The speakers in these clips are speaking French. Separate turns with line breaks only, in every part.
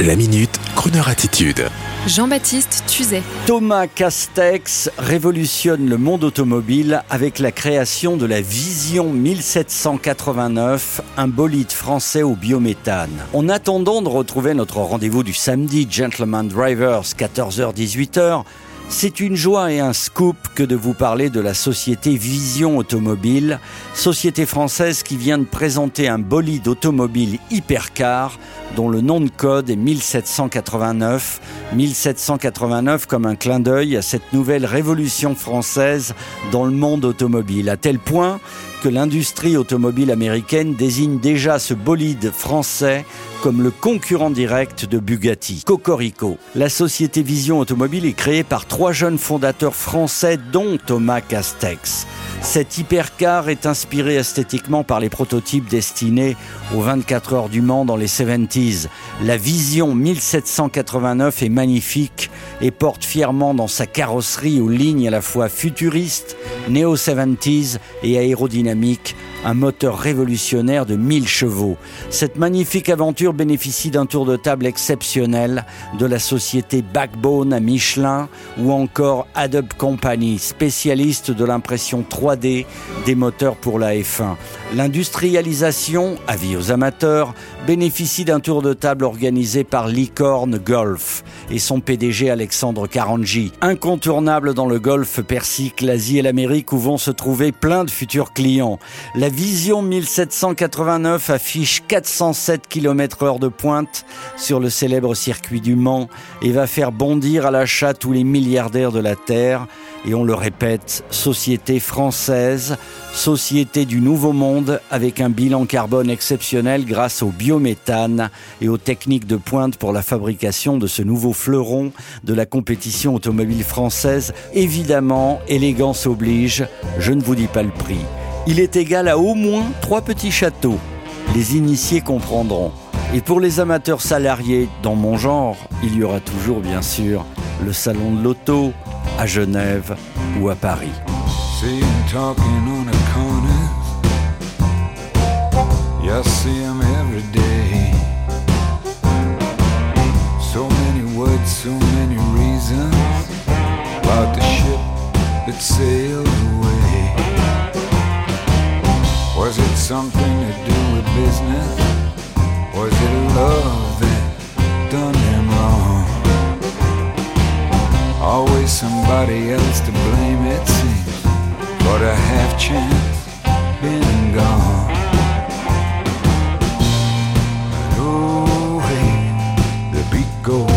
La minute, Kroneur attitude.
Jean-Baptiste Tuzet.
Thomas Castex révolutionne le monde automobile avec la création de la Vision 1789, un bolide français au biométhane. En attendant de retrouver notre rendez-vous du samedi Gentleman Drivers 14h-18h, c'est une joie et un scoop que de vous parler de la société Vision Automobile, société française qui vient de présenter un bolide automobile hypercar dont le nom de code est 1789. 1789 comme un clin d'œil à cette nouvelle révolution française dans le monde automobile, à tel point l'industrie automobile américaine désigne déjà ce bolide français comme le concurrent direct de Bugatti. Cocorico. La société Vision Automobile est créée par trois jeunes fondateurs français dont Thomas Castex. Cet hypercar est inspiré esthétiquement par les prototypes destinés aux 24 heures du Mans dans les 70s. La Vision 1789 est magnifique et porte fièrement dans sa carrosserie aux lignes à la fois futuristes, néo-70s et aérodynamiques un moteur révolutionnaire de 1000 chevaux. Cette magnifique aventure bénéficie d'un tour de table exceptionnel de la société Backbone à Michelin ou encore Adobe Company, spécialiste de l'impression 3D des moteurs pour la F1. L'industrialisation, avis aux amateurs, bénéficie d'un tour de table organisé par Licorne Golf et son PDG Alexandre Carangi. Incontournable dans le Golfe Persique, l'Asie et l'Amérique où vont se trouver plein de futurs clients. La Vision 1789 affiche 407 km heure de pointe sur le célèbre circuit du Mans et va faire bondir à l'achat tous les milliardaires de la Terre. Et on le répète, société française, société du nouveau monde avec un bilan carbone exceptionnel grâce au biométhane et aux techniques de pointe pour la fabrication de ce nouveau fleuron de la compétition automobile française. Évidemment, élégance oblige, je ne vous dis pas le prix. Il est égal à au moins trois petits châteaux. Les initiés comprendront. Et pour les amateurs salariés, dans mon genre, il y aura toujours bien sûr le salon de l'auto à Genève ou à Paris. So many words, so many reasons about the ship that sailed away. Was it something to do with business? Was it love that done him wrong? Always somebody else to blame, it seems, a half chance been gone. But oh, hey, the beat goes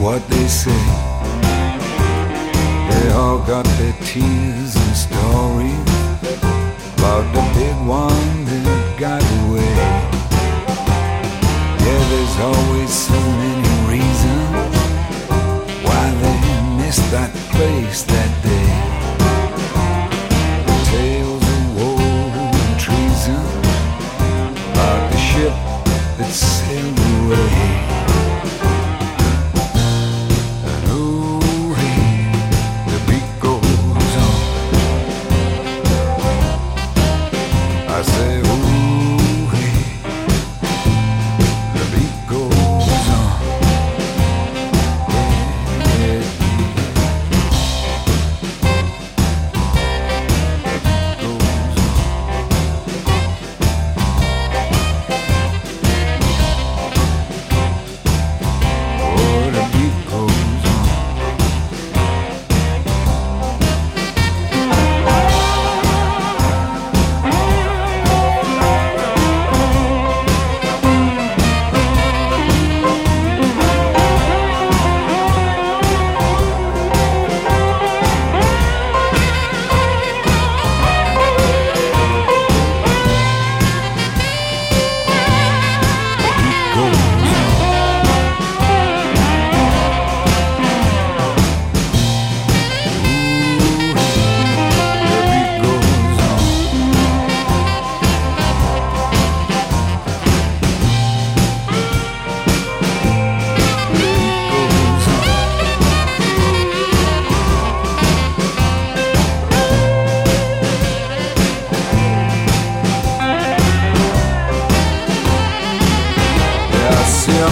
what they say. They all got their tears and stories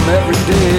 every day.